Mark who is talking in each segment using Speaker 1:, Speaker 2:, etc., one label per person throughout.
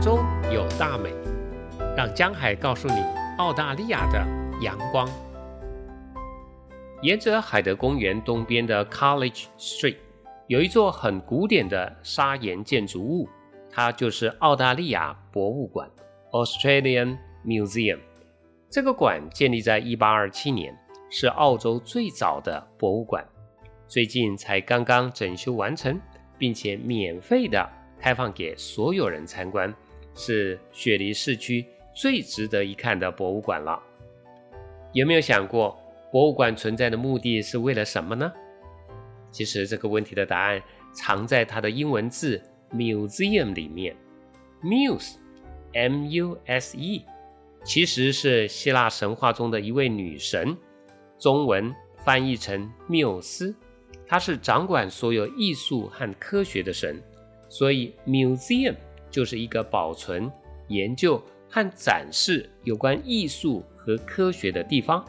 Speaker 1: 中有大美，让江海告诉你澳大利亚的阳光。沿着海德公园东边的 College Street，有一座很古典的砂岩建筑物，它就是澳大利亚博物馆 （Australian Museum）。这个馆建立在1827年，是澳洲最早的博物馆，最近才刚刚整修完成，并且免费的。开放给所有人参观，是雪梨市区最值得一看的博物馆了。有没有想过，博物馆存在的目的是为了什么呢？其实这个问题的答案藏在它的英文字 “museum” 里面。Muse，M-U-S-E，其实是希腊神话中的一位女神，中文翻译成缪斯，她是掌管所有艺术和科学的神。所以，museum 就是一个保存、研究和展示有关艺术和科学的地方。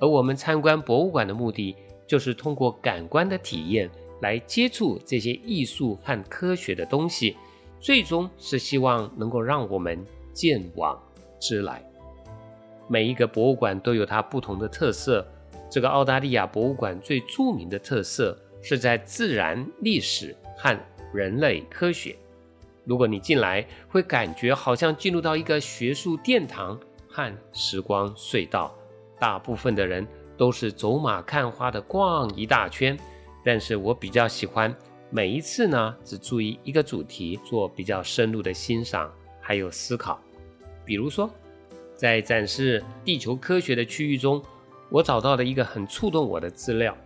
Speaker 1: 而我们参观博物馆的目的，就是通过感官的体验来接触这些艺术和科学的东西，最终是希望能够让我们见往知来。每一个博物馆都有它不同的特色。这个澳大利亚博物馆最著名的特色是在自然、历史和人类科学，如果你进来，会感觉好像进入到一个学术殿堂和时光隧道。大部分的人都是走马看花的逛一大圈，但是我比较喜欢每一次呢，只注意一个主题，做比较深入的欣赏还有思考。比如说，在展示地球科学的区域中，我找到了一个很触动我的资料。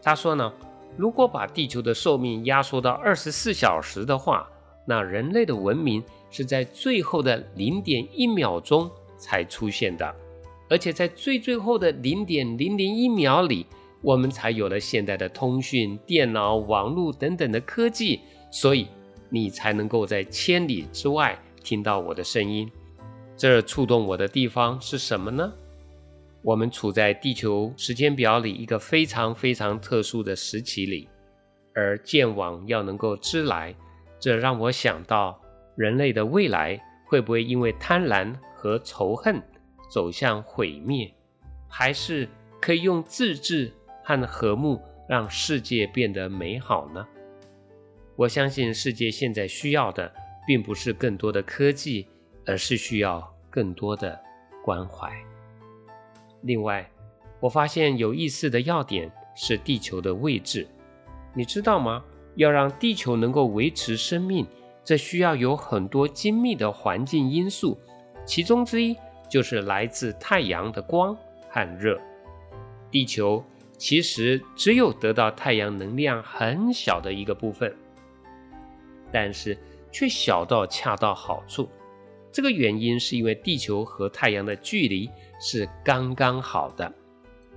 Speaker 1: 他说呢。如果把地球的寿命压缩到二十四小时的话，那人类的文明是在最后的零点一秒钟才出现的，而且在最最后的零点零零一秒里，我们才有了现代的通讯、电脑、网络等等的科技，所以你才能够在千里之外听到我的声音。这触动我的地方是什么呢？我们处在地球时间表里一个非常非常特殊的时期里，而见网要能够知来，这让我想到人类的未来会不会因为贪婪和仇恨走向毁灭，还是可以用自治和和睦让世界变得美好呢？我相信世界现在需要的并不是更多的科技，而是需要更多的关怀。另外，我发现有意思的要点是地球的位置。你知道吗？要让地球能够维持生命，这需要有很多精密的环境因素，其中之一就是来自太阳的光和热。地球其实只有得到太阳能量很小的一个部分，但是却小到恰到好处。这个原因是因为地球和太阳的距离。是刚刚好的。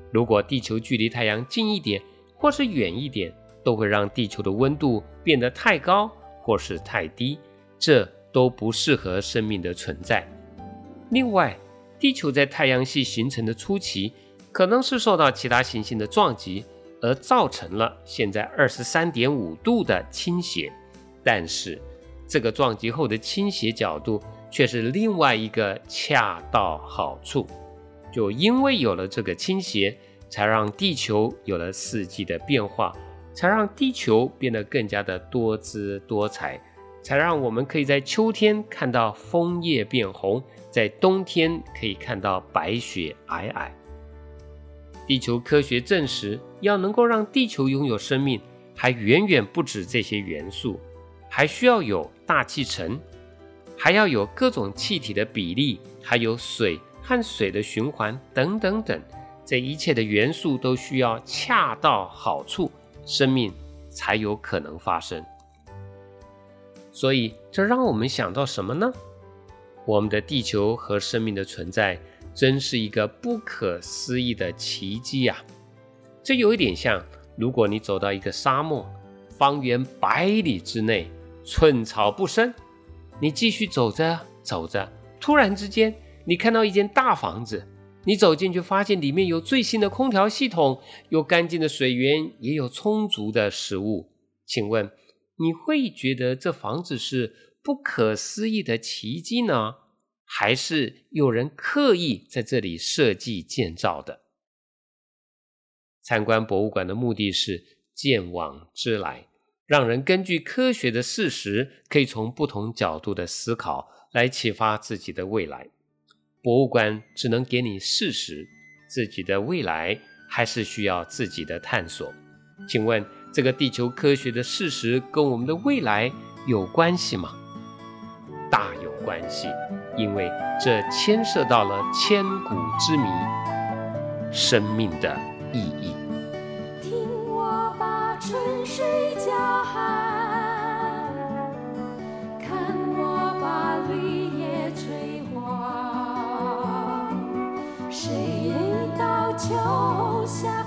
Speaker 1: 如果地球距离太阳近一点，或是远一点，都会让地球的温度变得太高或是太低，这都不适合生命的存在。另外，地球在太阳系形成的初期，可能是受到其他行星的撞击而造成了现在二十三点五度的倾斜，但是这个撞击后的倾斜角度却是另外一个恰到好处。就因为有了这个倾斜，才让地球有了四季的变化，才让地球变得更加的多姿多彩，才让我们可以在秋天看到枫叶变红，在冬天可以看到白雪皑皑。地球科学证实，要能够让地球拥有生命，还远远不止这些元素，还需要有大气层，还要有各种气体的比例，还有水。和水的循环等等等，这一切的元素都需要恰到好处，生命才有可能发生。所以，这让我们想到什么呢？我们的地球和生命的存在，真是一个不可思议的奇迹呀！这有一点像，如果你走到一个沙漠，方圆百里之内寸草不生，你继续走着走着，突然之间。你看到一间大房子，你走进去发现里面有最新的空调系统，有干净的水源，也有充足的食物。请问你会觉得这房子是
Speaker 2: 不可思议的奇迹呢？还是有人刻意在这里设计建造的？参观博物馆的目的是见往知来，让人根据科学的事实，可以从不同角度的思考，来启发自己的未来。博物馆只能给你事实，自己的未来还是需要自己的探索。请问，这个地球科学的事实跟我们的未来有关系吗？大有关系。因为这牵涉到了千古之谜——生命的意义。
Speaker 3: 听我把春水叫，秋
Speaker 2: 香。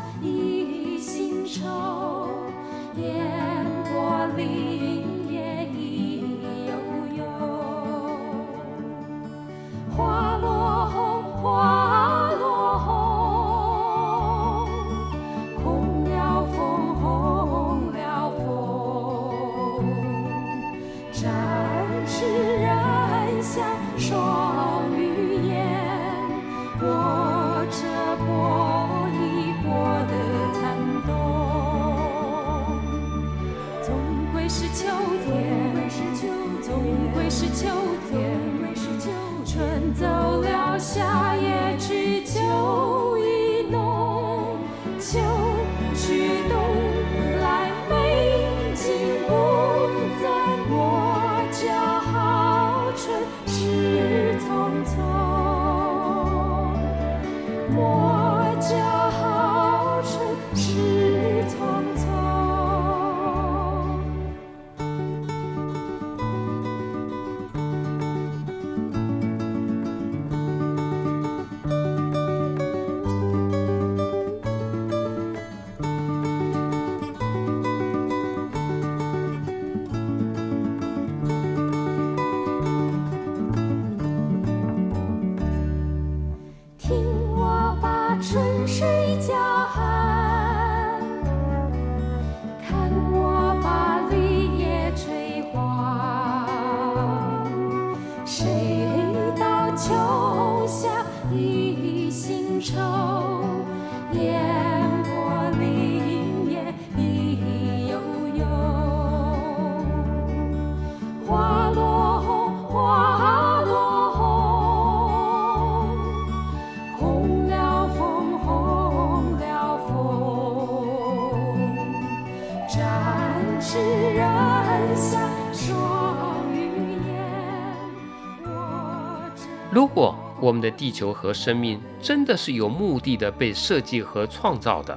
Speaker 2: 我们的地球和生命真的是有目的的被设计和创造的，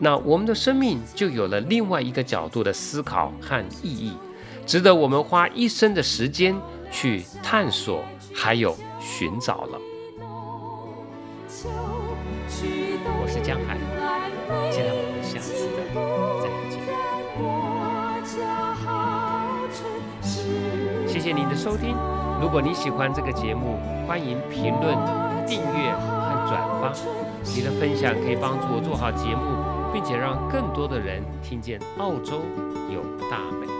Speaker 2: 那我们的生命就有了另外一个角度的思考和意义，值得我们花一生的时间去探索，还有寻找了。我是江海，期待我们下次的再见。谢谢您的收听。如果你喜欢这个节目，欢迎评论、订阅和转发。你的分享可以帮助我做好节目，并且让更多的人听见澳洲有大美。